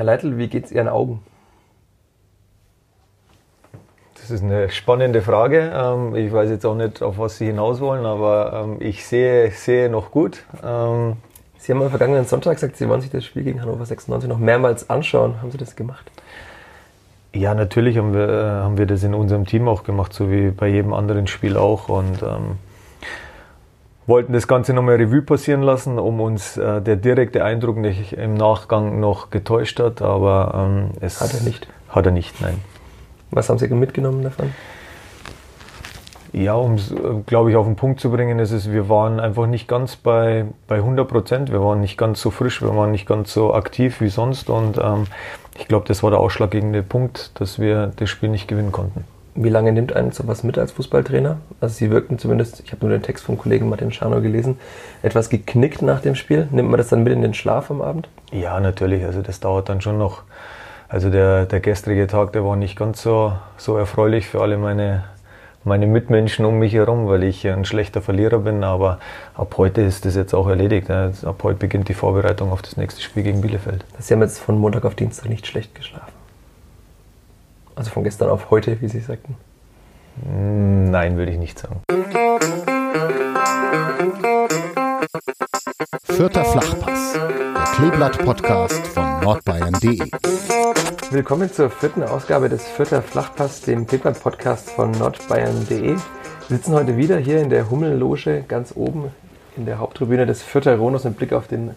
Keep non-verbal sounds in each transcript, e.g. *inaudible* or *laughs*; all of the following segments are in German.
Herr Leitl, wie geht es Ihren Augen? Das ist eine spannende Frage. Ähm, ich weiß jetzt auch nicht, auf was Sie hinaus wollen, aber ähm, ich sehe, sehe noch gut. Ähm, Sie haben am vergangenen Sonntag gesagt, Sie wollen sich das Spiel gegen Hannover 96 noch mehrmals anschauen. Haben Sie das gemacht? Ja, natürlich haben wir, äh, haben wir das in unserem Team auch gemacht, so wie bei jedem anderen Spiel auch. Und ähm, wollten das Ganze nochmal Revue passieren lassen, um uns äh, der direkte Eindruck nicht im Nachgang noch getäuscht hat. Aber ähm, es Hat er nicht. Hat er nicht, nein. Was haben Sie mitgenommen davon? Ja, um es, glaube ich, auf den Punkt zu bringen, ist es, wir waren einfach nicht ganz bei, bei 100 Prozent. Wir waren nicht ganz so frisch, wir waren nicht ganz so aktiv wie sonst. Und ähm, ich glaube, das war der ausschlaggebende Punkt, dass wir das Spiel nicht gewinnen konnten. Wie lange nimmt einen sowas mit als Fußballtrainer? Also Sie wirkten zumindest, ich habe nur den Text vom Kollegen Martin Schano gelesen, etwas geknickt nach dem Spiel. Nimmt man das dann mit in den Schlaf am Abend? Ja, natürlich. Also das dauert dann schon noch. Also der, der gestrige Tag, der war nicht ganz so, so erfreulich für alle meine, meine Mitmenschen um mich herum, weil ich ein schlechter Verlierer bin. Aber ab heute ist das jetzt auch erledigt. Ab heute beginnt die Vorbereitung auf das nächste Spiel gegen Bielefeld. Sie haben jetzt von Montag auf Dienstag nicht schlecht geschlafen. Also von gestern auf heute, wie Sie sagten. Nein, würde ich nicht sagen. Vierter Flachpass, der Kleeblatt-Podcast von nordbayern.de. Willkommen zur vierten Ausgabe des Vierter Flachpass, dem Kleeblatt-Podcast von nordbayern.de. Wir sitzen heute wieder hier in der Hummelloge ganz oben in der Haupttribüne des Vierter Ronos mit Blick auf den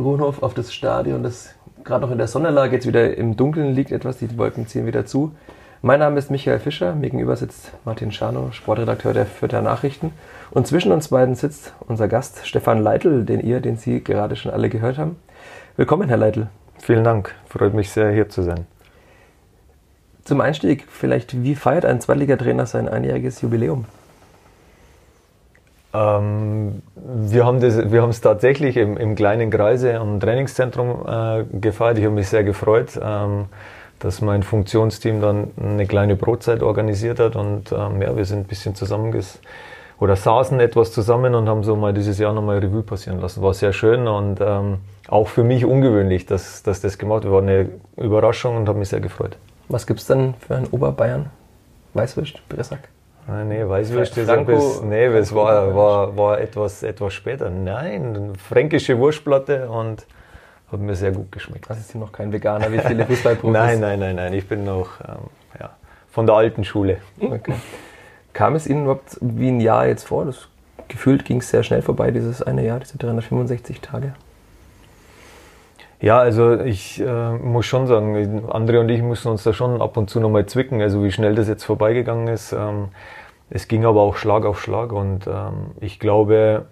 Rohnhof, auf das Stadion, das gerade noch in der Sonnenlage jetzt wieder im Dunkeln liegt etwas, die Wolken ziehen wieder zu. Mein Name ist Michael Fischer, mir gegenüber sitzt Martin Schano, Sportredakteur der Fürther Nachrichten. Und zwischen uns beiden sitzt unser Gast Stefan Leitl, den ihr, den Sie gerade schon alle gehört haben. Willkommen, Herr Leitl. Vielen Dank, freut mich sehr, hier zu sein. Zum Einstieg vielleicht, wie feiert ein Zweitligatrainer sein einjähriges Jubiläum? Ähm, wir haben es tatsächlich im, im kleinen Kreise am Trainingszentrum äh, gefeiert. Ich habe mich sehr gefreut, ähm, dass mein Funktionsteam dann eine kleine Brotzeit organisiert hat und ähm, ja, wir sind ein bisschen zusammenges oder saßen etwas zusammen und haben so mal dieses Jahr nochmal Revue passieren lassen. War sehr schön und ähm, auch für mich ungewöhnlich, dass, dass das gemacht wurde. War eine Überraschung und habe mich sehr gefreut. Was gibt es denn für einen Oberbayern? Weißwürst, Bressack? Ah, nee, Weißwürste Franco, bis, nee, es war, war, war etwas, etwas später. Nein, fränkische Wurstplatte und hat mir sehr gut geschmeckt. Also sind noch kein Veganer wie viele Fußballprofis? *laughs* nein, nein, nein, nein, ich bin noch ähm, ja, von der alten Schule. Okay. Kam es Ihnen überhaupt wie ein Jahr jetzt vor? Das gefühlt ging es sehr schnell vorbei, dieses eine Jahr, diese 365 Tage. Ja, also ich äh, muss schon sagen, André und ich müssen uns da schon ab und zu nochmal zwicken, also wie schnell das jetzt vorbeigegangen ist. Ähm, es ging aber auch Schlag auf Schlag und ähm, ich glaube,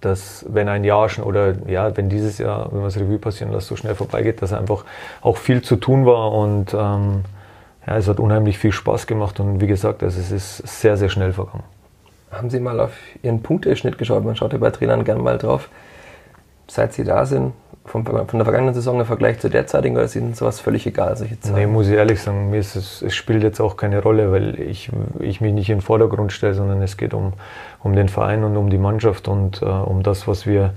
dass wenn ein Jahr schon oder ja, wenn dieses Jahr, wenn man das Revue passieren lässt, so schnell vorbeigeht, dass einfach auch viel zu tun war und ähm, ja, es hat unheimlich viel Spaß gemacht und wie gesagt, also es ist sehr, sehr schnell vergangen. Haben Sie mal auf Ihren Punkteschnitt geschaut? Man schaut ja bei Trainern gerne mal drauf. Seit Sie da sind, von, von der vergangenen Saison im Vergleich zur derzeitigen oder ist Ihnen sowas völlig egal? Solche Zahlen? Nee, muss ich ehrlich sagen, mir ist es, es spielt jetzt auch keine Rolle, weil ich, ich mich nicht in den Vordergrund stelle, sondern es geht um, um den Verein und um die Mannschaft und äh, um das, was wir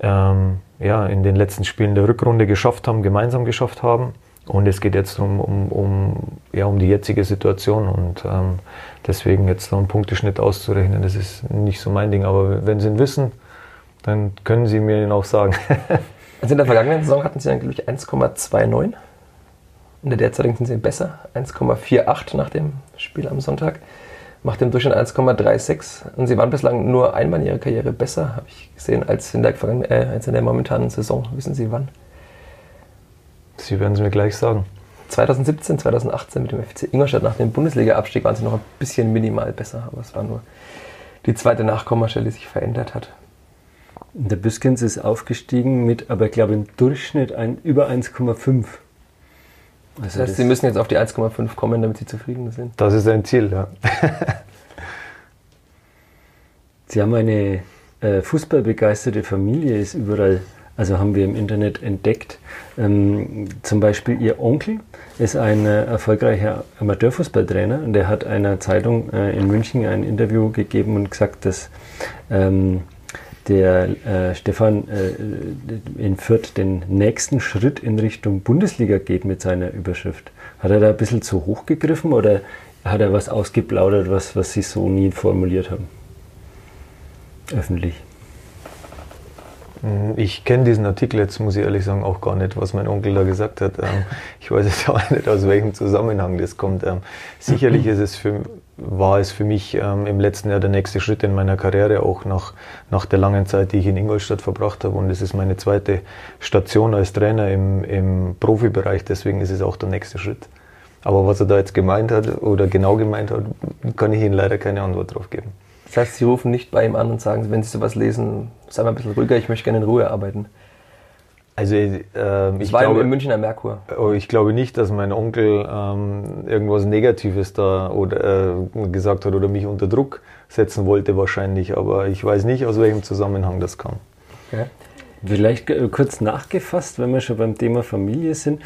ähm, ja, in den letzten Spielen der Rückrunde geschafft haben, gemeinsam geschafft haben. Und es geht jetzt um, um, um, ja, um die jetzige Situation und ähm, deswegen jetzt noch einen Punkteschnitt auszurechnen, das ist nicht so mein Ding. Aber wenn Sie ihn wissen, dann können Sie mir ihn auch sagen. *laughs* Also in der vergangenen Saison hatten sie angeblich 1,29. In der derzeitigen sind sie besser, 1,48 nach dem Spiel am Sonntag. Macht im Durchschnitt 1,36. Und sie waren bislang nur einmal in ihrer Karriere besser, habe ich gesehen, als in, der, äh, als in der momentanen Saison. Wissen Sie wann? Sie werden es mir gleich sagen. 2017, 2018 mit dem FC Ingolstadt nach dem Bundesliga-Abstieg waren sie noch ein bisschen minimal besser, aber es war nur die zweite Nachkommastelle, die sich verändert hat. Der Büskens ist aufgestiegen mit, aber ich glaube im Durchschnitt ein, über 1,5. Also das heißt, Sie müssen jetzt auf die 1,5 kommen, damit Sie zufrieden sind. Das ist ein Ziel, ja. *laughs* Sie haben eine äh, fußballbegeisterte Familie, ist überall, also haben wir im Internet entdeckt. Ähm, zum Beispiel Ihr Onkel ist ein äh, erfolgreicher Amateurfußballtrainer und der hat einer Zeitung äh, in München ein Interview gegeben und gesagt, dass ähm, der äh, Stefan äh, in Fürth den nächsten Schritt in Richtung Bundesliga geht mit seiner Überschrift. Hat er da ein bisschen zu hoch gegriffen oder hat er was ausgeplaudert, was, was Sie so nie formuliert haben? Öffentlich. Hm, ich kenne diesen Artikel jetzt, muss ich ehrlich sagen, auch gar nicht, was mein Onkel da gesagt hat. Ähm, ich weiß jetzt *laughs* auch nicht, aus welchem Zusammenhang das kommt. Ähm, sicherlich *clears throat* ist es für, war es für mich ähm, im letzten Jahr der nächste Schritt in meiner Karriere, auch nach, nach der langen Zeit, die ich in Ingolstadt verbracht habe. Und es ist meine zweite Station als Trainer im, im Profibereich, deswegen ist es auch der nächste Schritt. Aber was er da jetzt gemeint hat oder genau gemeint hat, kann ich Ihnen leider keine Antwort drauf geben. Das heißt, Sie rufen nicht bei ihm an und sagen, wenn Sie sowas lesen, sei mal ein bisschen ruhiger, ich möchte gerne in Ruhe arbeiten. Also äh, ich war glaube, im Münchner Merkur. Oh, ich glaube nicht, dass mein Onkel ähm, irgendwas Negatives da oder äh, gesagt hat oder mich unter Druck setzen wollte wahrscheinlich, aber ich weiß nicht, aus welchem Zusammenhang das kam. Okay. Vielleicht äh, kurz nachgefasst, wenn wir schon beim Thema Familie sind.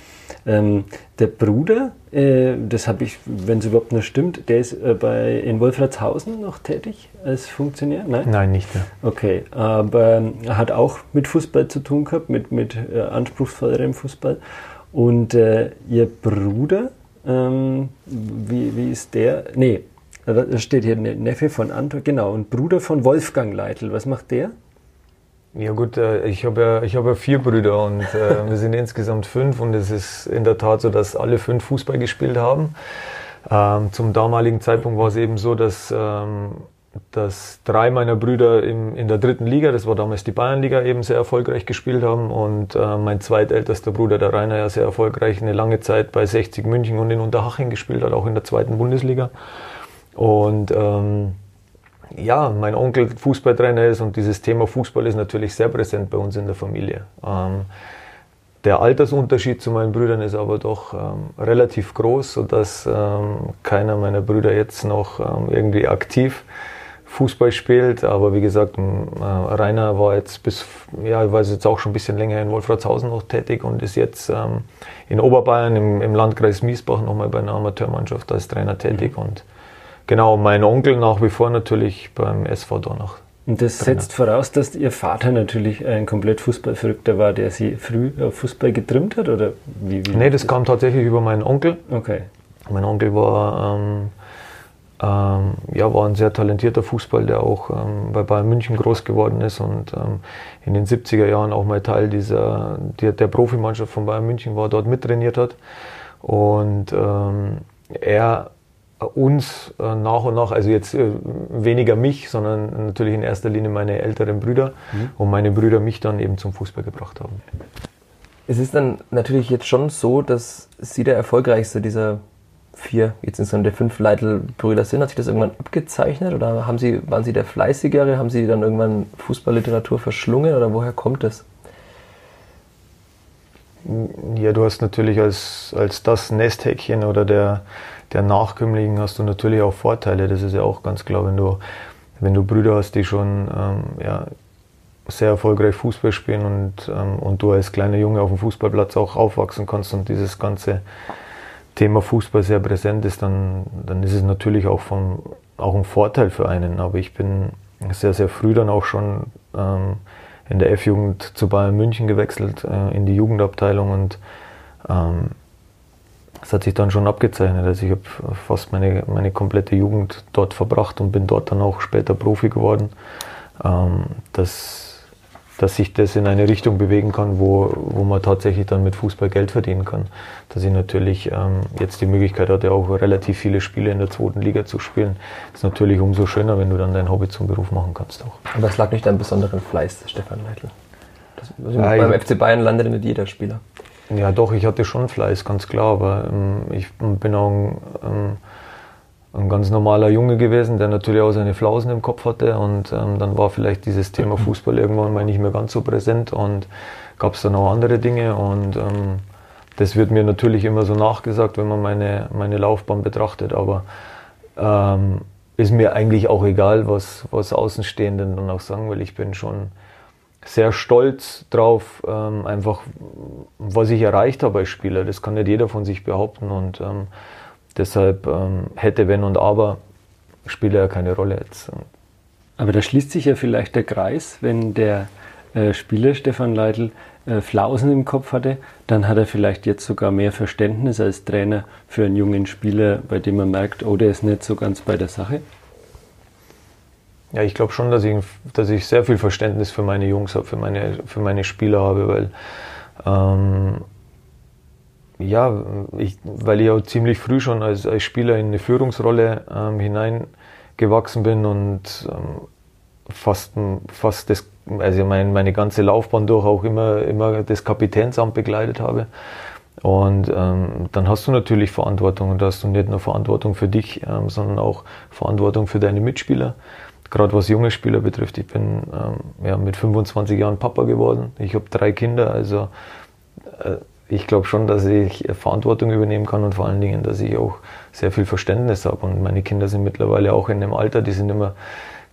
Ähm, der Bruder, äh, das habe ich, wenn es überhaupt noch stimmt, der ist äh, bei, in Wolfratshausen noch tätig als Funktionär? Nein, Nein nicht mehr. Okay, aber er hat auch mit Fußball zu tun gehabt, mit, mit äh, anspruchsvollerem Fußball. Und äh, ihr Bruder, ähm, wie, wie ist der? Nee, da steht hier Neffe von Anton, genau, und Bruder von Wolfgang Leitl. Was macht der? Ja gut, äh, ich habe ja, ich hab ja vier Brüder und äh, *laughs* wir sind insgesamt fünf und es ist in der Tat so, dass alle fünf Fußball gespielt haben. Ähm, zum damaligen Zeitpunkt war es eben so, dass, ähm, dass drei meiner Brüder im, in der dritten Liga, das war damals die Bayernliga, eben sehr erfolgreich gespielt haben und äh, mein zweitältester Bruder, der Rainer, ja sehr erfolgreich eine lange Zeit bei 60 München und in Unterhaching gespielt hat, auch in der zweiten Bundesliga. Und ähm, ja, mein Onkel Fußballtrainer ist und dieses Thema Fußball ist natürlich sehr präsent bei uns in der Familie. Ähm, der Altersunterschied zu meinen Brüdern ist aber doch ähm, relativ groß, sodass ähm, keiner meiner Brüder jetzt noch ähm, irgendwie aktiv Fußball spielt. Aber wie gesagt, äh, Rainer war jetzt bis, ja, ich weiß jetzt auch schon ein bisschen länger in Wolfratshausen noch tätig und ist jetzt ähm, in Oberbayern im, im Landkreis Miesbach nochmal bei einer Amateurmannschaft als Trainer tätig. Und Genau, mein Onkel nach wie vor natürlich beim SV Donach. Und das setzt voraus, dass Ihr Vater natürlich ein komplett Fußballverrückter war, der Sie früh auf Fußball getrimmt hat? Oder wie, wie nee, das, das kam tatsächlich über meinen Onkel. Okay. Mein Onkel war, ähm, ähm, ja, war ein sehr talentierter Fußball, der auch ähm, bei Bayern München groß geworden ist und ähm, in den 70er Jahren auch mal Teil dieser, der, der Profimannschaft von Bayern München war, dort mittrainiert hat. Und ähm, er uns äh, nach und nach, also jetzt äh, weniger mich, sondern natürlich in erster Linie meine älteren Brüder mhm. und meine Brüder mich dann eben zum Fußball gebracht haben. Es ist dann natürlich jetzt schon so, dass Sie der erfolgreichste dieser vier, jetzt insgesamt der fünf Leitl-Brüder sind. Hat sich das irgendwann abgezeichnet oder haben Sie, waren Sie der Fleißigere? Haben Sie dann irgendwann Fußballliteratur verschlungen oder woher kommt das? Ja, du hast natürlich als, als das Nesthäkchen oder der, der Nachkömmlichen hast du natürlich auch Vorteile. Das ist ja auch ganz klar, wenn du, wenn du Brüder hast, die schon ähm, ja, sehr erfolgreich Fußball spielen und, ähm, und du als kleiner Junge auf dem Fußballplatz auch aufwachsen kannst und dieses ganze Thema Fußball sehr präsent ist, dann, dann ist es natürlich auch, vom, auch ein Vorteil für einen. Aber ich bin sehr, sehr früh dann auch schon ähm, in der F-Jugend zu Bayern München gewechselt, äh, in die Jugendabteilung und ähm, das hat sich dann schon abgezeichnet. Also ich habe fast meine, meine komplette Jugend dort verbracht und bin dort dann auch später Profi geworden. Ähm, dass, dass sich das in eine Richtung bewegen kann, wo, wo man tatsächlich dann mit Fußball Geld verdienen kann. Dass ich natürlich ähm, jetzt die Möglichkeit hatte, auch relativ viele Spiele in der zweiten Liga zu spielen. ist natürlich umso schöner, wenn du dann dein Hobby zum Beruf machen kannst auch. Aber es lag nicht an besonderen Fleiß, Stefan Leitl. Das, also ja, beim FC Bayern landet nicht jeder Spieler. Ja, doch, ich hatte schon Fleiß, ganz klar, aber ähm, ich bin auch ein, ähm, ein, ganz normaler Junge gewesen, der natürlich auch seine Flausen im Kopf hatte und ähm, dann war vielleicht dieses Thema Fußball irgendwann mal nicht mehr ganz so präsent und gab es dann auch andere Dinge und ähm, das wird mir natürlich immer so nachgesagt, wenn man meine, meine Laufbahn betrachtet, aber ähm, ist mir eigentlich auch egal, was, was Außenstehenden dann auch sagen, weil ich bin schon sehr stolz drauf, ähm, einfach was ich erreicht habe als Spieler. Das kann nicht jeder von sich behaupten und ähm, deshalb ähm, hätte, wenn und aber, spielt ja keine Rolle jetzt. Aber da schließt sich ja vielleicht der Kreis, wenn der äh, Spieler Stefan Leitl äh, Flausen im Kopf hatte, dann hat er vielleicht jetzt sogar mehr Verständnis als Trainer für einen jungen Spieler, bei dem man merkt, oh, der ist nicht so ganz bei der Sache. Ja, ich glaube schon, dass ich, dass ich sehr viel Verständnis für meine Jungs habe, für meine, für meine Spieler habe, weil ähm, ja, ich, weil ich auch ziemlich früh schon als, als Spieler in eine Führungsrolle ähm, hineingewachsen bin und ähm, fast, fast das, also mein, meine ganze Laufbahn durch auch immer, immer das Kapitänsamt begleitet habe. Und ähm, dann hast du natürlich Verantwortung und da hast du nicht nur Verantwortung für dich, ähm, sondern auch Verantwortung für deine Mitspieler. Gerade was junge Spieler betrifft. Ich bin ähm, ja, mit 25 Jahren Papa geworden. Ich habe drei Kinder, also äh, ich glaube schon, dass ich Verantwortung übernehmen kann und vor allen Dingen, dass ich auch sehr viel Verständnis habe. Und meine Kinder sind mittlerweile auch in dem Alter, die sind immer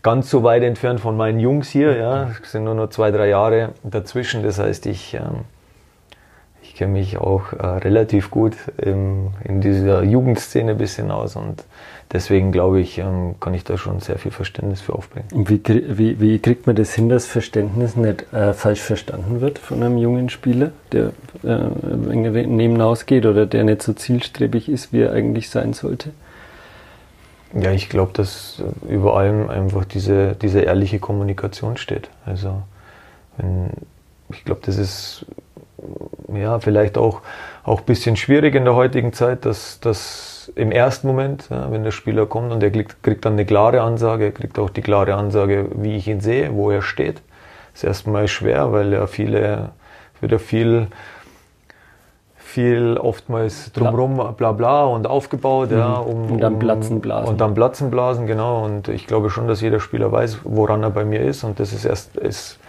ganz so weit entfernt von meinen Jungs hier. Ja, es sind nur noch zwei, drei Jahre dazwischen. Das heißt, ich, ähm, ich kenne mich auch äh, relativ gut im, in dieser Jugendszene ein bisschen aus und deswegen glaube ich, ähm, kann ich da schon sehr viel Verständnis für aufbringen. Und wie, wie, wie kriegt man das hin, dass Verständnis nicht äh, falsch verstanden wird von einem jungen Spieler, der äh, neben ausgeht oder der nicht so zielstrebig ist, wie er eigentlich sein sollte? Ja, ich glaube, dass über allem einfach diese, diese ehrliche Kommunikation steht. Also wenn, ich glaube, das ist ja vielleicht auch, auch ein bisschen schwierig in der heutigen Zeit, dass, dass im ersten Moment, ja, wenn der Spieler kommt und er kriegt, kriegt dann eine klare Ansage, er kriegt auch die klare Ansage, wie ich ihn sehe, wo er steht. Das ist erstmal schwer, weil ja viele, wird ja viel, viel oftmals drumherum bla bla und aufgebaut, mhm. ja, um, und dann Platzen blasen. Und dann Platzen blasen, genau. Und ich glaube schon, dass jeder Spieler weiß, woran er bei mir ist. Und das ist erst, ist,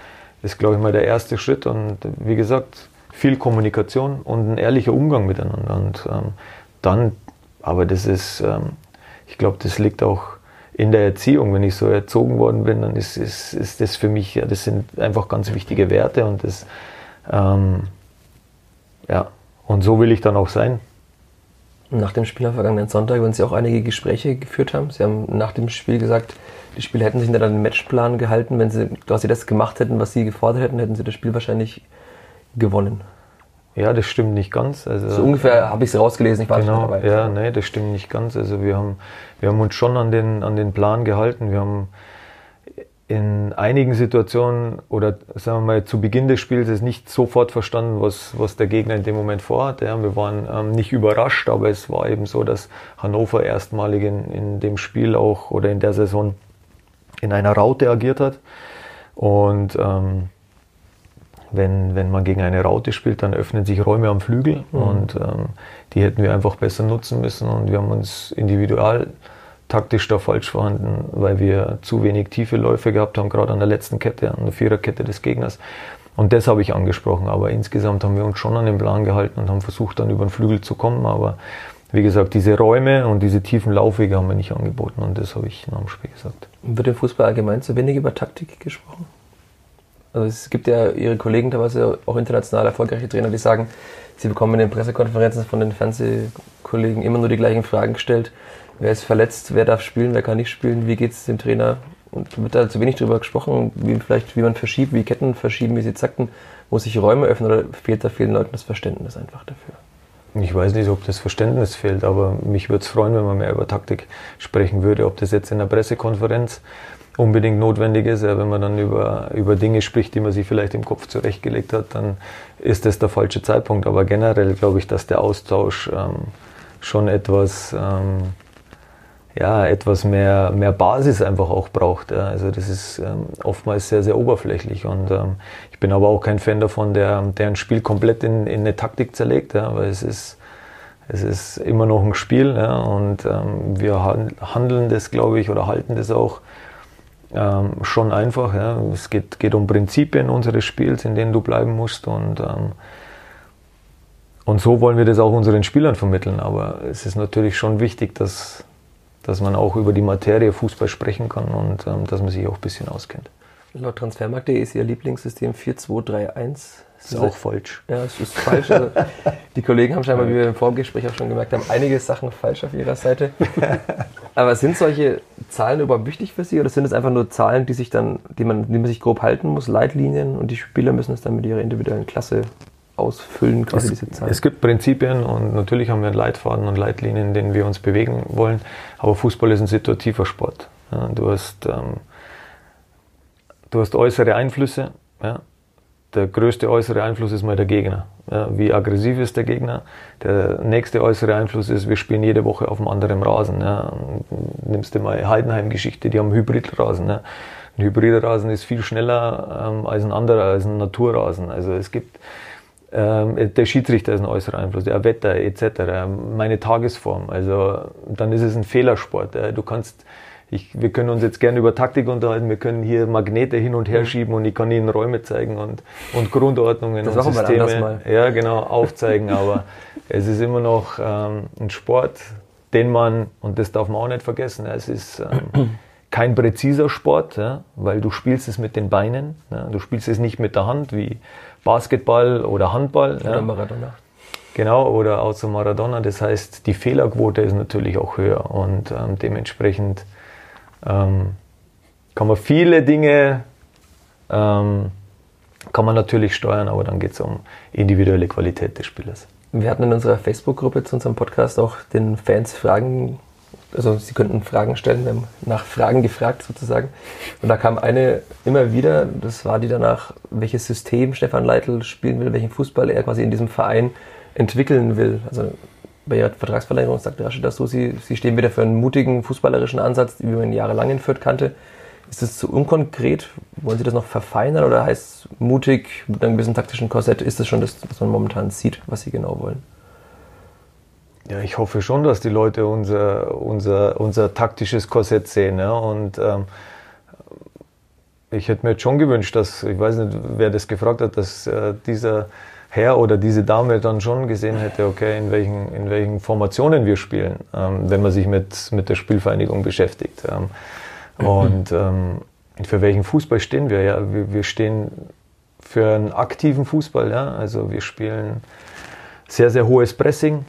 ist glaube ich mal der erste Schritt. Und wie gesagt, viel Kommunikation und ein ehrlicher Umgang miteinander. Und ähm, dann aber das ist, ähm, ich glaube, das liegt auch in der Erziehung. Wenn ich so erzogen worden bin, dann ist, ist, ist das für mich, ja, das sind einfach ganz wichtige Werte und das, ähm, ja, und so will ich dann auch sein. Nach dem Spiel am vergangenen Sonntag, wenn Sie auch einige Gespräche geführt haben, Sie haben nach dem Spiel gesagt, die Spieler hätten sich an den Matchplan gehalten. Wenn Sie quasi das gemacht hätten, was Sie gefordert hätten, hätten Sie das Spiel wahrscheinlich gewonnen. Ja, das stimmt nicht ganz. Also, so ungefähr habe ich es rausgelesen, ich war genau, nicht dabei. Ja, nee, das stimmt nicht ganz. Also wir haben, wir haben uns schon an den, an den Plan gehalten. Wir haben in einigen Situationen oder sagen wir mal zu Beginn des Spiels es nicht sofort verstanden, was, was der Gegner in dem Moment vorhat. Ja, wir waren ähm, nicht überrascht, aber es war eben so, dass Hannover erstmalig in, in dem Spiel auch oder in der Saison in einer Raute agiert hat. Und ähm, wenn, wenn man gegen eine Raute spielt, dann öffnen sich Räume am Flügel mhm. und ähm, die hätten wir einfach besser nutzen müssen und wir haben uns individual taktisch da falsch vorhanden, weil wir zu wenig tiefe Läufe gehabt haben, gerade an der letzten Kette, an der Viererkette des Gegners. Und das habe ich angesprochen, aber insgesamt haben wir uns schon an den Plan gehalten und haben versucht, dann über den Flügel zu kommen, aber wie gesagt, diese Räume und diese tiefen Laufwege haben wir nicht angeboten und das habe ich nach dem Spiel gesagt. Wird im Fußball allgemein zu wenig über Taktik gesprochen? Also es gibt ja ihre Kollegen teilweise auch international erfolgreiche Trainer, die sagen, sie bekommen in den Pressekonferenzen von den Fernsehkollegen immer nur die gleichen Fragen gestellt. Wer ist verletzt, wer darf spielen, wer kann nicht spielen, wie geht es dem Trainer? Und wird da zu wenig darüber gesprochen, wie vielleicht wie man verschiebt, wie Ketten verschieben, wie sie sagten, muss sich Räume öffnen oder fehlt da vielen Leuten das Verständnis einfach dafür? Ich weiß nicht, ob das Verständnis fehlt, aber mich würde es freuen, wenn man mehr über Taktik sprechen würde, ob das jetzt in der Pressekonferenz unbedingt notwendig ist. Ja, wenn man dann über, über Dinge spricht, die man sich vielleicht im Kopf zurechtgelegt hat, dann ist das der falsche Zeitpunkt. Aber generell glaube ich, dass der Austausch ähm, schon etwas, ähm, ja, etwas mehr, mehr Basis einfach auch braucht. Ja. Also das ist ähm, oftmals sehr, sehr oberflächlich. Und ähm, ich bin aber auch kein Fan davon, der, der ein Spiel komplett in, in eine Taktik zerlegt, ja, weil es ist, es ist immer noch ein Spiel ja, und ähm, wir handeln das, glaube ich, oder halten das auch ähm, schon einfach. Ja. Es geht, geht um Prinzipien unseres Spiels, in denen du bleiben musst. Und, ähm, und so wollen wir das auch unseren Spielern vermitteln. Aber es ist natürlich schon wichtig, dass, dass man auch über die Materie Fußball sprechen kann und ähm, dass man sich auch ein bisschen auskennt. Laut Transfermarkt.de ist Ihr Lieblingssystem 4231. Das ist auch falsch. Ja, es ist falsch. Also, *laughs* die Kollegen haben scheinbar, wie wir im Vorgespräch auch schon gemerkt haben, einige Sachen falsch auf ihrer Seite. *laughs* Aber sind solche Zahlen überhaupt wichtig für Sie oder sind es einfach nur Zahlen, die sich dann, die man, die man sich grob halten muss, Leitlinien und die Spieler müssen es dann mit ihrer individuellen Klasse ausfüllen, quasi es, diese Zahlen? Es gibt Prinzipien und natürlich haben wir einen Leitfaden und Leitlinien, in denen wir uns bewegen wollen. Aber Fußball ist ein situativer Sport. Ja, du, hast, ähm, du hast äußere Einflüsse. Ja, der größte äußere Einfluss ist mal der Gegner. Ja, wie aggressiv ist der Gegner? Der nächste äußere Einfluss ist, wir spielen jede Woche auf einem anderen Rasen. Ja. Nimmst du mal Heidenheim-Geschichte, die haben Hybridrasen. Ja. Ein Hybridrasen ist viel schneller ähm, als ein anderer, als ein Naturrasen. Also es gibt ähm, der Schiedsrichter ist ein äußerer Einfluss, der Wetter etc., meine Tagesform. Also dann ist es ein Fehlersport. Du kannst ich, wir können uns jetzt gerne über Taktik unterhalten, wir können hier Magnete hin und her mhm. schieben und ich kann Ihnen Räume zeigen und, und Grundordnungen das und Systeme ja, genau, aufzeigen, aber *laughs* es ist immer noch ähm, ein Sport, den man, und das darf man auch nicht vergessen, es ist ähm, *clears throat* kein präziser Sport, ja, weil du spielst es mit den Beinen, ja, du spielst es nicht mit der Hand wie Basketball oder Handball. Oder ja. Maradona. Genau, oder außer Maradona. Das heißt, die Fehlerquote ist natürlich auch höher und ähm, dementsprechend ähm, kann man viele Dinge ähm, kann man natürlich steuern, aber dann geht es um individuelle Qualität des Spielers. Wir hatten in unserer Facebook-Gruppe zu unserem Podcast auch den Fans Fragen, also sie könnten Fragen stellen, wir haben nach Fragen gefragt sozusagen. Und da kam eine immer wieder, das war die danach, welches System Stefan Leitl spielen will, welchen Fußball er quasi in diesem Verein entwickeln will. Also bei ihrer Vertragsverlängerung sagte Rashida so, sie, sie stehen wieder für einen mutigen fußballerischen Ansatz, wie man jahrelang in Fürth kannte. Ist das zu unkonkret? Wollen Sie das noch verfeinern oder heißt mutig mit einem gewissen taktischen Korsett, ist das schon das, was man momentan sieht, was Sie genau wollen? Ja, ich hoffe schon, dass die Leute unser, unser, unser taktisches Korsett sehen. Ja? Und ähm, ich hätte mir jetzt schon gewünscht, dass, ich weiß nicht, wer das gefragt hat, dass äh, dieser Herr oder diese Dame dann schon gesehen hätte, okay, in welchen, in welchen Formationen wir spielen, ähm, wenn man sich mit, mit der Spielvereinigung beschäftigt. Ähm, mhm. Und ähm, für welchen Fußball stehen wir? Ja, wir, wir stehen für einen aktiven Fußball. Ja? Also wir spielen sehr, sehr hohes Pressing.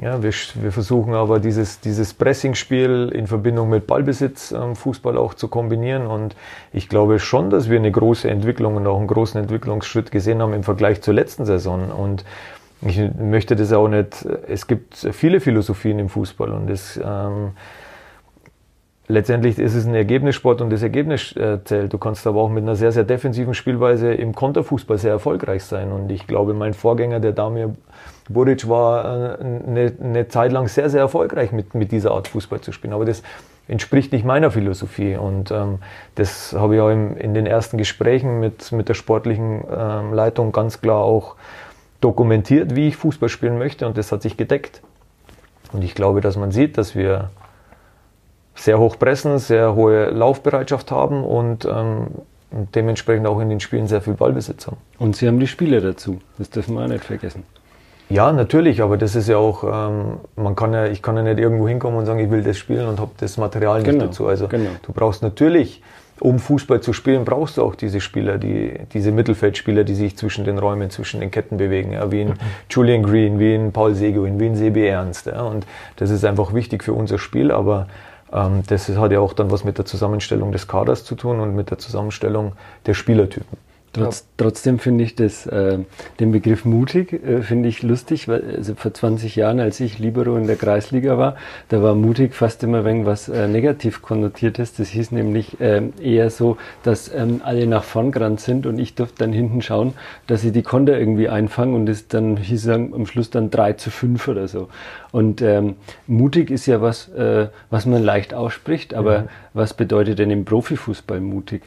Ja, wir, wir versuchen aber dieses, dieses Pressingspiel in Verbindung mit Ballbesitz am Fußball auch zu kombinieren. Und ich glaube schon, dass wir eine große Entwicklung und auch einen großen Entwicklungsschritt gesehen haben im Vergleich zur letzten Saison. Und ich möchte das auch nicht, es gibt viele Philosophien im Fußball und es, ähm, letztendlich ist es ein Ergebnissport und das Ergebnis äh, zählt. Du kannst aber auch mit einer sehr, sehr defensiven Spielweise im Konterfußball sehr erfolgreich sein. Und ich glaube, mein Vorgänger, der Damir Buric war äh, eine, eine Zeit lang sehr, sehr erfolgreich mit, mit dieser Art Fußball zu spielen. Aber das entspricht nicht meiner Philosophie. Und ähm, das habe ich auch im, in den ersten Gesprächen mit, mit der sportlichen ähm, Leitung ganz klar auch dokumentiert, wie ich Fußball spielen möchte. Und das hat sich gedeckt. Und ich glaube, dass man sieht, dass wir sehr hoch pressen, sehr hohe Laufbereitschaft haben und ähm, dementsprechend auch in den Spielen sehr viel Ballbesitz haben. Und Sie haben die Spieler dazu, das dürfen wir auch nicht vergessen. Ja, natürlich, aber das ist ja auch, ähm, man kann ja, ich kann ja nicht irgendwo hinkommen und sagen, ich will das spielen und habe das Material nicht genau, dazu. Also genau. du brauchst natürlich, um Fußball zu spielen, brauchst du auch diese Spieler, die, diese Mittelfeldspieler, die sich zwischen den Räumen, zwischen den Ketten bewegen, ja, wie ein mhm. Julian Green, wie ein Paul Seguin, wie ein Sebi Ernst. Ja, und das ist einfach wichtig für unser Spiel, aber das hat ja auch dann was mit der Zusammenstellung des Kaders zu tun und mit der Zusammenstellung der Spielertypen. Trotz, trotzdem finde ich das, äh, den Begriff mutig, äh, finde ich lustig, weil also vor 20 Jahren, als ich Libero in der Kreisliga war, da war mutig fast immer wenn was äh, negativ konnotiertes. Das hieß nämlich äh, eher so, dass ähm, alle nach vorn gerannt sind und ich durfte dann hinten schauen, dass sie die Konter irgendwie einfangen und es dann hieß dann am Schluss dann 3 zu 5 oder so. Und ähm, mutig ist ja was, äh, was man leicht ausspricht, aber ja. was bedeutet denn im Profifußball mutig?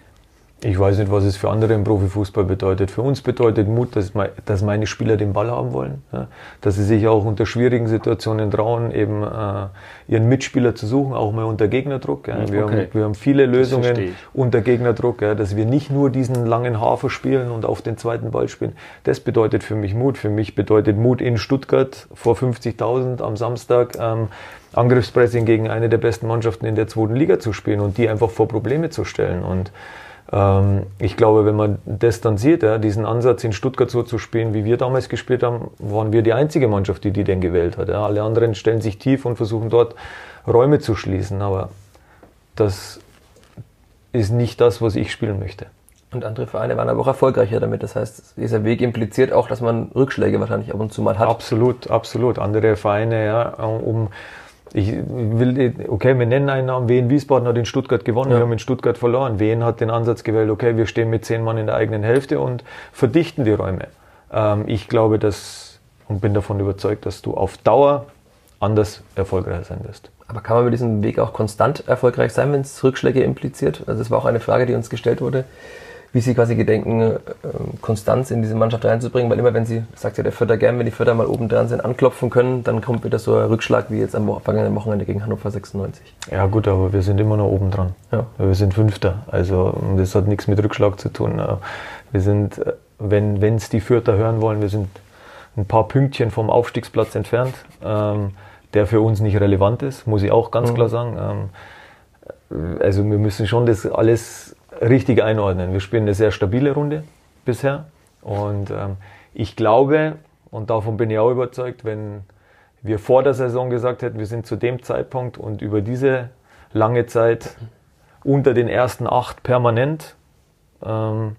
Ich weiß nicht, was es für andere im Profifußball bedeutet. Für uns bedeutet Mut, dass, dass meine Spieler den Ball haben wollen, ja, dass sie sich auch unter schwierigen Situationen trauen, eben äh, ihren Mitspieler zu suchen, auch mal unter Gegnerdruck. Ja. Wir, okay. haben, wir haben viele Lösungen unter Gegnerdruck, ja, dass wir nicht nur diesen langen Hafer spielen und auf den zweiten Ball spielen. Das bedeutet für mich Mut. Für mich bedeutet Mut in Stuttgart vor 50.000 am Samstag. Ähm, Angriffspressing gegen eine der besten Mannschaften in der zweiten Liga zu spielen und die einfach vor Probleme zu stellen. Und ich glaube, wenn man ja, diesen Ansatz in Stuttgart so zu spielen, wie wir damals gespielt haben, waren wir die einzige Mannschaft, die die denn gewählt hat. Alle anderen stellen sich tief und versuchen dort Räume zu schließen, aber das ist nicht das, was ich spielen möchte. Und andere Vereine waren aber auch erfolgreicher damit. Das heißt, dieser Weg impliziert auch, dass man Rückschläge wahrscheinlich ab und zu mal hat. Absolut, absolut. Andere Vereine, ja, um ich will, okay, wir nennen einen Namen, Wien Wiesbaden hat in Stuttgart gewonnen, ja. wir haben in Stuttgart verloren. Wien hat den Ansatz gewählt, okay, wir stehen mit zehn Mann in der eigenen Hälfte und verdichten die Räume. Ähm, ich glaube, dass und bin davon überzeugt, dass du auf Dauer anders erfolgreich sein wirst. Aber kann man mit diesem Weg auch konstant erfolgreich sein, wenn es Rückschläge impliziert? Also das war auch eine Frage, die uns gestellt wurde wie sie quasi gedenken, äh, Konstanz in diese Mannschaft reinzubringen, weil immer wenn sie, sagt ja der Förder gern, wenn die Förder mal oben dran sind, anklopfen können, dann kommt wieder so ein Rückschlag wie jetzt am vergangenen Wochenende gegen Hannover 96. Ja gut, aber wir sind immer noch oben dran. Ja. Wir sind Fünfter, also das hat nichts mit Rückschlag zu tun. Wir sind, äh, wenn es die Fürther hören wollen, wir sind ein paar Pünktchen vom Aufstiegsplatz entfernt, ähm, der für uns nicht relevant ist, muss ich auch ganz mhm. klar sagen. Ähm, also wir müssen schon das alles richtig einordnen. Wir spielen eine sehr stabile Runde bisher und ähm, ich glaube, und davon bin ich auch überzeugt, wenn wir vor der Saison gesagt hätten, wir sind zu dem Zeitpunkt und über diese lange Zeit unter den ersten acht permanent, ähm,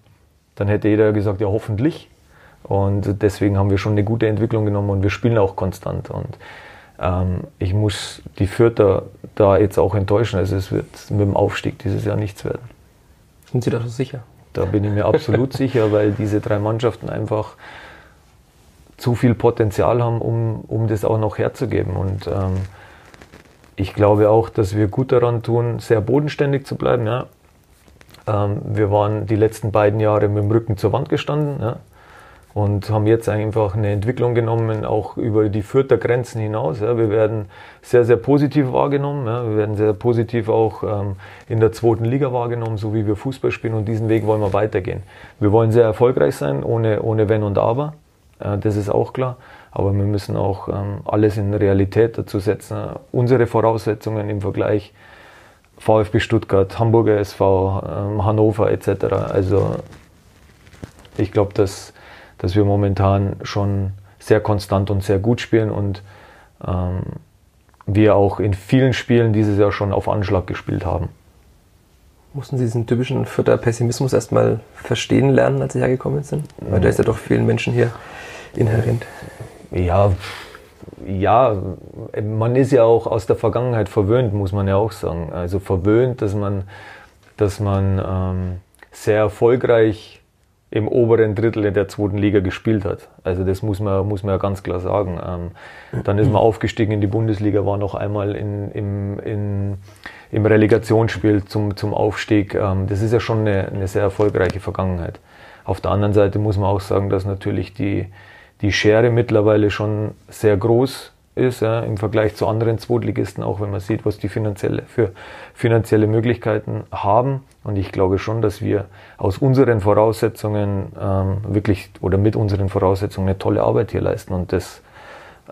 dann hätte jeder gesagt, ja hoffentlich. Und deswegen haben wir schon eine gute Entwicklung genommen und wir spielen auch konstant. Und ähm, ich muss die Fürther da jetzt auch enttäuschen. Also es wird mit dem Aufstieg dieses Jahr nichts werden. Sind Sie da so sicher? Da bin ich mir absolut *laughs* sicher, weil diese drei Mannschaften einfach zu viel Potenzial haben, um, um das auch noch herzugeben. Und ähm, ich glaube auch, dass wir gut daran tun, sehr bodenständig zu bleiben. Ja. Ähm, wir waren die letzten beiden Jahre mit dem Rücken zur Wand gestanden. Ja und haben jetzt einfach eine Entwicklung genommen, auch über die Fürther Grenzen hinaus. Ja. Wir werden sehr, sehr positiv wahrgenommen. Ja. Wir werden sehr positiv auch ähm, in der zweiten Liga wahrgenommen, so wie wir Fußball spielen und diesen Weg wollen wir weitergehen. Wir wollen sehr erfolgreich sein, ohne, ohne Wenn und Aber. Äh, das ist auch klar. Aber wir müssen auch ähm, alles in Realität dazu setzen. Unsere Voraussetzungen im Vergleich VfB Stuttgart, Hamburger SV, ähm, Hannover etc. Also ich glaube, dass dass wir momentan schon sehr konstant und sehr gut spielen und ähm, wir auch in vielen Spielen dieses Jahr schon auf Anschlag gespielt haben. Mussten Sie diesen typischen Vierter Pessimismus erstmal verstehen lernen, als Sie hergekommen sind? Weil der ist ja doch vielen Menschen hier inhärent. Ja, ja, man ist ja auch aus der Vergangenheit verwöhnt, muss man ja auch sagen. Also verwöhnt, dass man, dass man ähm, sehr erfolgreich im oberen Drittel in der zweiten Liga gespielt hat. Also das muss man, muss man ja ganz klar sagen. Ähm, dann ist man aufgestiegen in die Bundesliga, war noch einmal in, im, in, im Relegationsspiel zum, zum Aufstieg. Ähm, das ist ja schon eine, eine sehr erfolgreiche Vergangenheit. Auf der anderen Seite muss man auch sagen, dass natürlich die, die Schere mittlerweile schon sehr groß ist ja, im Vergleich zu anderen Zweitligisten, auch wenn man sieht, was die finanzielle, für finanzielle Möglichkeiten haben. Und ich glaube schon, dass wir aus unseren Voraussetzungen ähm, wirklich oder mit unseren Voraussetzungen eine tolle Arbeit hier leisten. Und das,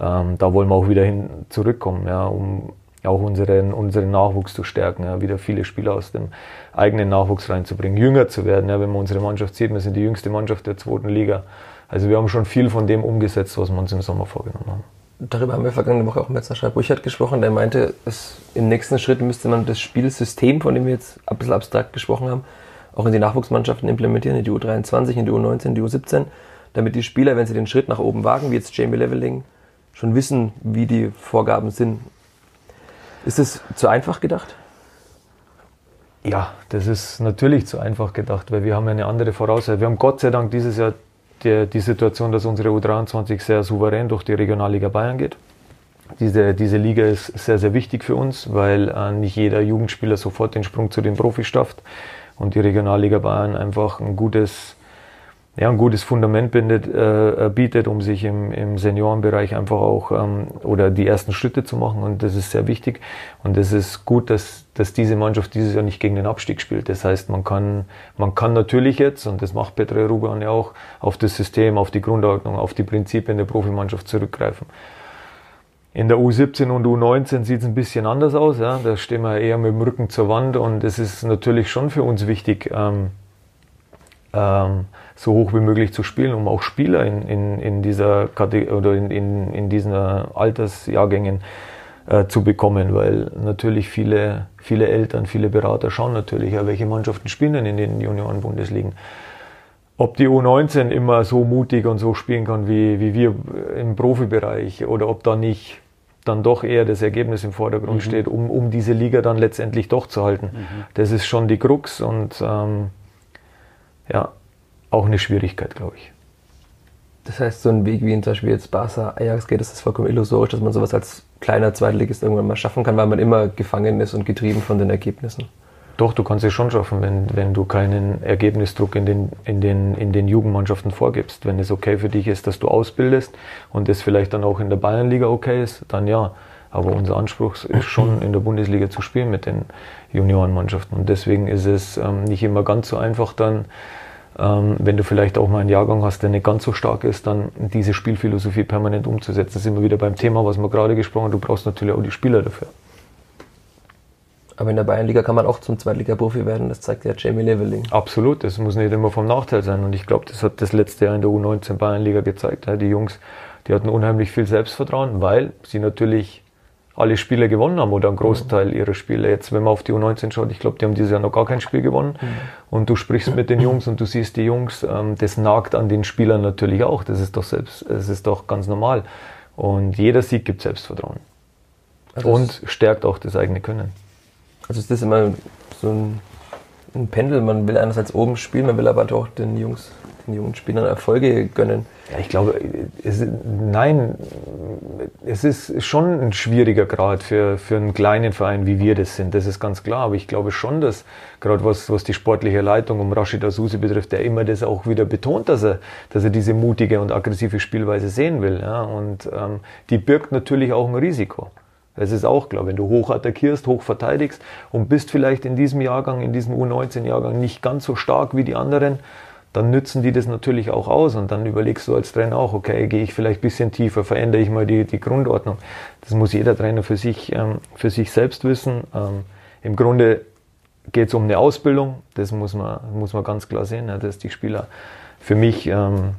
ähm, da wollen wir auch wieder hin zurückkommen, ja, um auch unseren, unseren Nachwuchs zu stärken, ja, wieder viele Spieler aus dem eigenen Nachwuchs reinzubringen, jünger zu werden. Ja, wenn man unsere Mannschaft sieht, wir sind die jüngste Mannschaft der zweiten Liga. Also wir haben schon viel von dem umgesetzt, was wir uns im Sommer vorgenommen haben darüber haben wir vergangene Woche auch mit Sascha Brüchert gesprochen, der meinte, es, im nächsten Schritt müsste man das Spielsystem, von dem wir jetzt ein bisschen abstrakt gesprochen haben, auch in die Nachwuchsmannschaften implementieren, in die U23, in die U19, in die U17, damit die Spieler, wenn sie den Schritt nach oben wagen, wie jetzt Jamie Leveling, schon wissen, wie die Vorgaben sind. Ist das zu einfach gedacht? Ja, das ist natürlich zu einfach gedacht, weil wir haben ja eine andere Voraussetzung. Wir haben Gott sei Dank dieses Jahr die, die Situation, dass unsere U23 sehr souverän durch die Regionalliga Bayern geht. Diese, diese Liga ist sehr, sehr wichtig für uns, weil äh, nicht jeder Jugendspieler sofort den Sprung zu den Profis schafft und die Regionalliga Bayern einfach ein gutes ja, ein gutes Fundament bindet, äh, bietet, um sich im, im Seniorenbereich einfach auch ähm, oder die ersten Schritte zu machen. Und das ist sehr wichtig. Und es ist gut, dass, dass diese Mannschaft dieses Jahr nicht gegen den Abstieg spielt. Das heißt, man kann, man kann natürlich jetzt, und das macht Petre Ruban ja auch, auf das System, auf die Grundordnung, auf die Prinzipien der Profimannschaft zurückgreifen. In der U17 und U19 sieht es ein bisschen anders aus. Ja? Da stehen wir eher mit dem Rücken zur Wand und es ist natürlich schon für uns wichtig, ähm, ähm, so hoch wie möglich zu spielen, um auch Spieler in, in, in dieser Kategorie oder in, in, in diesen Altersjahrgängen äh, zu bekommen, weil natürlich viele, viele Eltern, viele Berater schauen natürlich, ja, welche Mannschaften spielen denn in den Junioren-Bundesligen. Ob die U19 immer so mutig und so spielen kann wie, wie wir im Profibereich oder ob da nicht dann doch eher das Ergebnis im Vordergrund mhm. steht, um, um diese Liga dann letztendlich doch zu halten. Mhm. Das ist schon die Krux und ähm, ja, auch eine Schwierigkeit, glaube ich. Das heißt, so ein Weg wie in zum Beispiel jetzt Barca, Ajax geht, ist das vollkommen illusorisch, dass man sowas als kleiner Zweitligist irgendwann mal schaffen kann, weil man immer gefangen ist und getrieben von den Ergebnissen. Doch, du kannst es schon schaffen, wenn, wenn du keinen Ergebnisdruck in den, in, den, in den Jugendmannschaften vorgibst. Wenn es okay für dich ist, dass du ausbildest und es vielleicht dann auch in der Bayernliga okay ist, dann ja. Aber unser Anspruch ist schon, in der Bundesliga zu spielen mit den Juniorenmannschaften. Und deswegen ist es ähm, nicht immer ganz so einfach dann, ähm, wenn du vielleicht auch mal einen Jahrgang hast, der nicht ganz so stark ist, dann diese Spielphilosophie permanent umzusetzen. Da sind wir wieder beim Thema, was wir gerade gesprochen haben. Du brauchst natürlich auch die Spieler dafür. Aber in der Bayernliga kann man auch zum Zweitliga-Profi werden, das zeigt ja Jamie Leveling. Absolut, das muss nicht immer vom Nachteil sein. Und ich glaube, das hat das letzte Jahr in der U19 Bayernliga gezeigt. Die Jungs, die hatten unheimlich viel Selbstvertrauen, weil sie natürlich alle Spiele gewonnen haben oder einen großen Teil ihrer Spiele. Jetzt, wenn man auf die U19 schaut, ich glaube, die haben dieses Jahr noch gar kein Spiel gewonnen. Mhm. Und du sprichst mit den Jungs und du siehst die Jungs, ähm, das nagt an den Spielern natürlich auch. Das ist doch selbst, das ist doch ganz normal. Und jeder Sieg gibt Selbstvertrauen. Also und stärkt auch das eigene Können. Also ist das immer so ein, ein Pendel. Man will einerseits oben spielen, man will aber auch den Jungs, den jungen Spielern Erfolge gönnen. Ja, ich glaube, es, nein, es ist schon ein schwieriger Grad für, für einen kleinen Verein, wie wir das sind. Das ist ganz klar. Aber ich glaube schon, dass gerade was, was die sportliche Leitung um Rashid Asusi betrifft, der immer das auch wieder betont, dass er, dass er diese mutige und aggressive Spielweise sehen will. Ja? Und ähm, die birgt natürlich auch ein Risiko. Das ist auch klar, wenn du hoch attackierst, hoch verteidigst und bist vielleicht in diesem Jahrgang, in diesem U19-Jahrgang nicht ganz so stark wie die anderen, dann nützen die das natürlich auch aus und dann überlegst du als Trainer auch, okay, gehe ich vielleicht ein bisschen tiefer, verändere ich mal die, die Grundordnung. Das muss jeder Trainer für sich, ähm, für sich selbst wissen. Ähm, Im Grunde geht es um eine Ausbildung, das muss man, muss man ganz klar sehen, ja, dass die Spieler für mich ähm,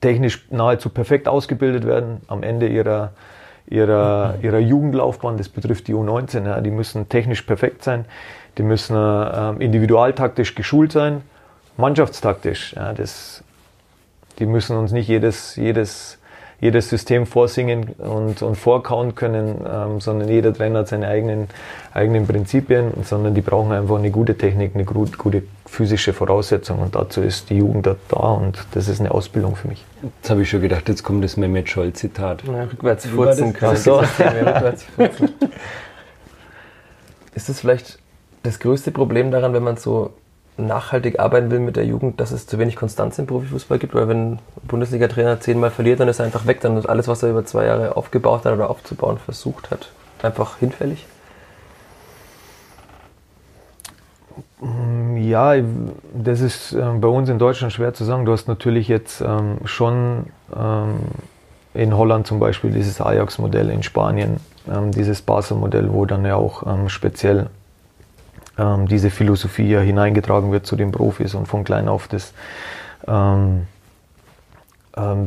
technisch nahezu perfekt ausgebildet werden am Ende ihrer, ihrer, ihrer Jugendlaufbahn. Das betrifft die U19. Ja. Die müssen technisch perfekt sein, die müssen äh, individualtaktisch geschult sein, mannschaftstaktisch. Ja. Das, die müssen uns nicht jedes, jedes, jedes System vorsingen und, und vorkauen können, ähm, sondern jeder Trainer hat seine eigenen, eigenen Prinzipien, sondern die brauchen einfach eine gute Technik, eine gut, gute physische Voraussetzung und dazu ist die Jugend da und das ist eine Ausbildung für mich. Jetzt habe ich schon gedacht, jetzt kommt das Mehmet Scholl-Zitat. Ja, rückwärts furzen können. So. rückwärts furzen. Ist das vielleicht das größte Problem daran, wenn man so nachhaltig arbeiten will mit der Jugend, dass es zu wenig Konstanz im Profifußball gibt? Weil wenn ein Bundesliga-Trainer zehnmal verliert, dann ist er einfach weg, dann ist alles, was er über zwei Jahre aufgebaut hat oder aufzubauen versucht hat, einfach hinfällig? Ja, das ist äh, bei uns in Deutschland schwer zu sagen. Du hast natürlich jetzt ähm, schon ähm, in Holland zum Beispiel dieses Ajax-Modell, in Spanien ähm, dieses Basel-Modell, wo dann ja auch ähm, speziell ähm, diese Philosophie ja hineingetragen wird zu den Profis und von klein auf das, ähm,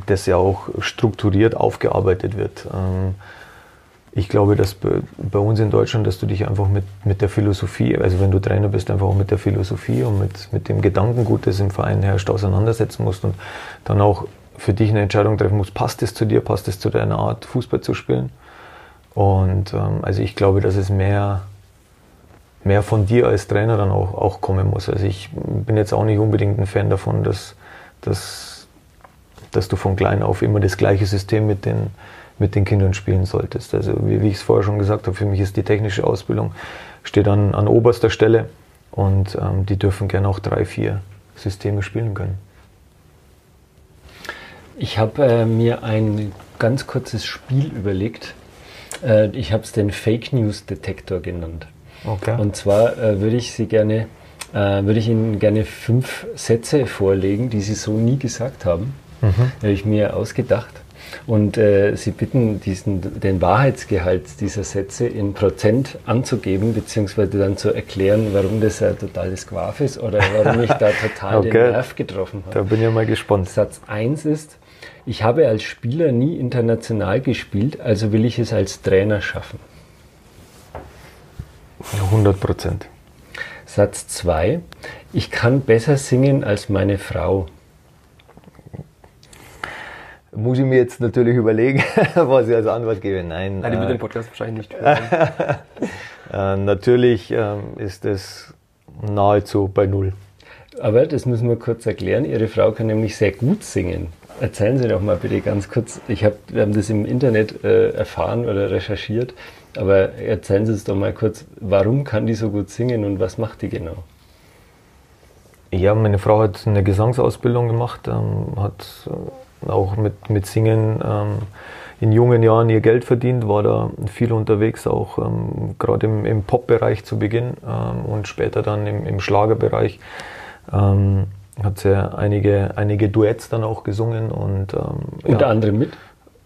das ja auch strukturiert aufgearbeitet wird ich glaube, dass bei uns in Deutschland, dass du dich einfach mit, mit der Philosophie, also wenn du Trainer bist, einfach auch mit der Philosophie und mit, mit dem Gedankengut, das im Verein herrscht, auseinandersetzen musst und dann auch für dich eine Entscheidung treffen musst, passt es zu dir, passt es zu deiner Art, Fußball zu spielen. Und ähm, also ich glaube, dass es mehr, mehr von dir als Trainer dann auch, auch kommen muss. Also ich bin jetzt auch nicht unbedingt ein Fan davon, dass, dass, dass du von klein auf immer das gleiche System mit den mit den Kindern spielen solltest. Also wie, wie ich es vorher schon gesagt habe, für mich ist die technische Ausbildung steht an, an oberster Stelle und ähm, die dürfen gerne auch drei, vier Systeme spielen können. Ich habe äh, mir ein ganz kurzes Spiel überlegt. Äh, ich habe es den Fake News Detektor genannt. Okay. Und zwar äh, würde ich Sie gerne, äh, würde ich Ihnen gerne fünf Sätze vorlegen, die Sie so nie gesagt haben. Mhm. Habe ich mir ausgedacht. Und äh, Sie bitten, diesen, den Wahrheitsgehalt dieser Sätze in Prozent anzugeben, beziehungsweise dann zu erklären, warum das ein totales Quaf ist oder warum ich da total *laughs* okay. den Nerv getroffen habe. Da bin ich mal gespannt. Satz 1 ist, ich habe als Spieler nie international gespielt, also will ich es als Trainer schaffen. 100 Prozent. Satz 2. Ich kann besser singen als meine Frau. Muss ich mir jetzt natürlich überlegen, *laughs* was ich als Antwort gebe. Nein. Nein, die wird den Podcast wahrscheinlich nicht hören. *laughs* äh, natürlich ähm, ist es nahezu bei Null. Aber das müssen wir kurz erklären. Ihre Frau kann nämlich sehr gut singen. Erzählen Sie doch mal bitte ganz kurz. Ich hab, wir haben das im Internet äh, erfahren oder recherchiert. Aber erzählen Sie es doch mal kurz, warum kann die so gut singen und was macht die genau? Ja, meine Frau hat eine Gesangsausbildung gemacht, ähm, hat äh, auch mit, mit Singen ähm, in jungen Jahren ihr Geld verdient, war da viel unterwegs, auch ähm, gerade im, im Pop-Bereich zu Beginn ähm, und später dann im, im Schlagerbereich. Ähm, hat sie einige, einige Duets dann auch gesungen und ähm, unter ja, anderem mit?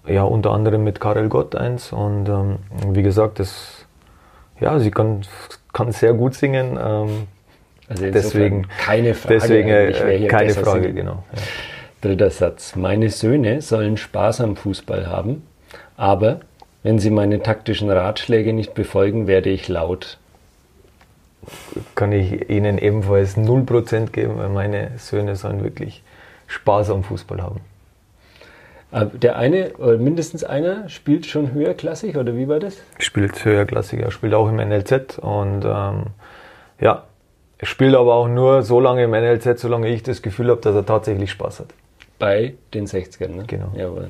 Ja, unter anderem mit Karel Gott eins. Und ähm, wie gesagt, das, ja, sie kann, kann sehr gut singen. Ähm, also deswegen keine Frage. Deswegen äh, keine Frage, singen. genau. Ja. Dritter Satz. Meine Söhne sollen Spaß am Fußball haben, aber wenn sie meine taktischen Ratschläge nicht befolgen, werde ich laut. Kann ich Ihnen ebenfalls 0% geben, weil meine Söhne sollen wirklich Spaß am Fußball haben. Äh, der eine, oder mindestens einer, spielt schon höherklassig oder wie war das? Spielt höherklassig, er spielt auch im NLZ und ähm, ja, er spielt aber auch nur so lange im NLZ, solange ich das Gefühl habe, dass er tatsächlich Spaß hat. Bei den 60ern, ne? Genau. Jawohl.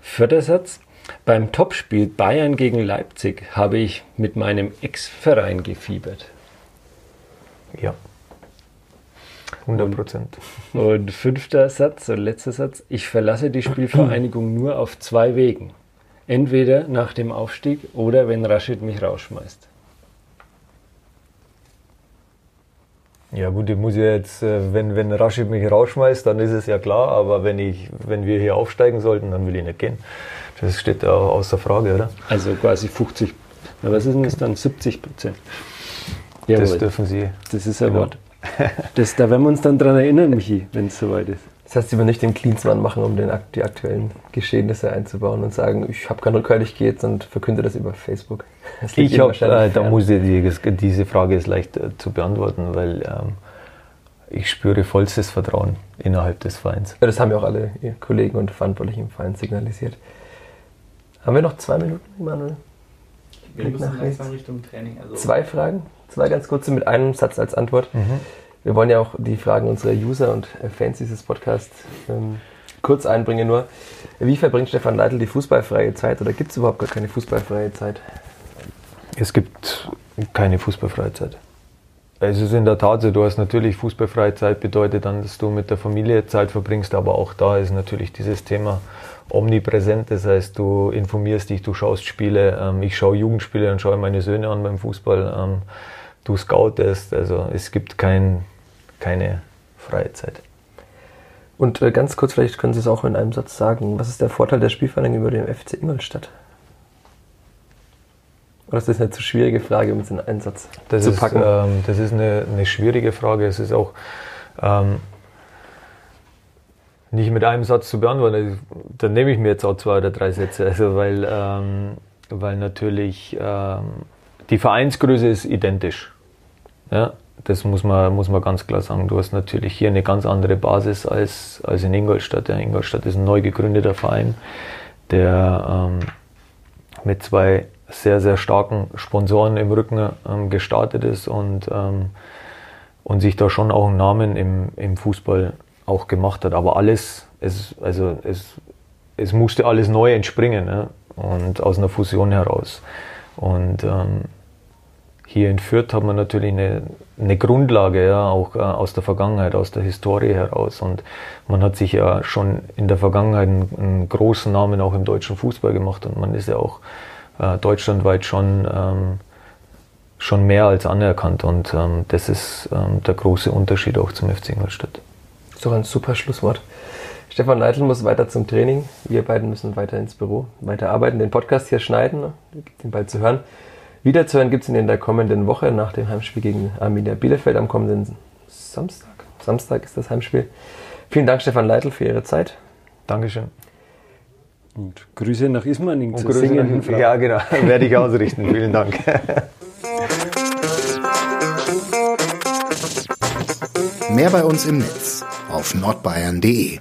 Vierter Satz. Beim Topspiel Bayern gegen Leipzig habe ich mit meinem Ex-Verein gefiebert. Ja. 100 Prozent. Und, und fünfter Satz und letzter Satz. Ich verlasse die Spielvereinigung nur auf zwei Wegen. Entweder nach dem Aufstieg oder wenn Rashid mich rausschmeißt. Ja gut, ich muss ja jetzt, äh, wenn, wenn Rashid mich rausschmeißt, dann ist es ja klar, aber wenn, ich, wenn wir hier aufsteigen sollten, dann will ich nicht gehen. Das steht ja außer Frage, oder? Also quasi 50, na was ist denn das dann? 70 Prozent. Das dürfen Sie. Das ist ein genau. Wort. Das, da werden wir uns dann dran erinnern, Michi, wenn es soweit ist. Das heißt, Sie werden nicht den Cleansman machen, um den, die aktuellen Geschehnisse einzubauen und sagen, ich habe keinen Rückhalt, ich gehe jetzt und verkünde das über Facebook. Das ich habe, äh, da muss ich die, diese Frage ist leicht äh, zu beantworten, weil ähm, ich spüre vollstes Vertrauen innerhalb des Vereins. Ja, das haben ja auch alle Kollegen und Verantwortlichen im Verein signalisiert. Haben wir noch zwei Minuten, Emanuel? Wir müssen langsam Richtung Training. Also zwei Fragen? Zwei ganz kurze mit einem Satz als Antwort. Mhm. Wir wollen ja auch die Fragen unserer User und Fans dieses Podcasts ähm, kurz einbringen. Nur, wie verbringt Stefan Leitl die fußballfreie Zeit oder gibt es überhaupt gar keine fußballfreie Zeit? Es gibt keine fußballfreie Zeit. Es ist in der Tat so, du hast natürlich fußballfreie Zeit, bedeutet dann, dass du mit der Familie Zeit verbringst, aber auch da ist natürlich dieses Thema omnipräsent. Das heißt, du informierst dich, du schaust Spiele. Ähm, ich schaue Jugendspiele und schaue meine Söhne an beim Fußball. Du scoutest. Also es gibt kein, keine freie Zeit. Und äh, ganz kurz, vielleicht können Sie es auch in einem Satz sagen, was ist der Vorteil der Spielvereinigung über dem FC Ingolstadt? Oder ist das eine zu schwierige Frage, um es in einen Satz das zu ist, packen? Ähm, das ist eine, eine, schwierige Frage. Es ist auch ähm, nicht mit einem Satz zu beantworten. Dann nehme ich mir jetzt auch zwei oder drei Sätze. Also weil, ähm, weil natürlich ähm, die Vereinsgröße ist identisch. Ja, das muss man, muss man ganz klar sagen. Du hast natürlich hier eine ganz andere Basis als, als in Ingolstadt. Ja, Ingolstadt ist ein neu gegründeter Verein, der ähm, mit zwei sehr, sehr starken Sponsoren im Rücken ähm, gestartet ist und, ähm, und sich da schon auch einen Namen im, im Fußball auch gemacht hat. Aber alles, es, also es, es musste alles neu entspringen ja, und aus einer Fusion heraus. Und ähm, hier in Fürth hat man natürlich eine, eine Grundlage, ja, auch äh, aus der Vergangenheit, aus der Historie heraus. Und man hat sich ja schon in der Vergangenheit einen, einen großen Namen auch im deutschen Fußball gemacht und man ist ja auch äh, deutschlandweit schon, ähm, schon mehr als anerkannt. Und ähm, das ist ähm, der große Unterschied auch zum FC Ingolstadt. Doch ein super Schlusswort. Stefan Leitl muss weiter zum Training. Wir beiden müssen weiter ins Büro, weiter arbeiten, den Podcast hier schneiden, ne? den bald zu hören. Wiederzuhören gibt es ihn in der kommenden Woche nach dem Heimspiel gegen Arminia Bielefeld am kommenden Samstag. Samstag ist das Heimspiel. Vielen Dank, Stefan Leitl, für Ihre Zeit. Dankeschön. Und Grüße nach Ismaning Und Grüße nach, Ja, genau. *laughs* Werde ich ausrichten. Vielen Dank. Mehr bei uns im Netz auf nordbayern.de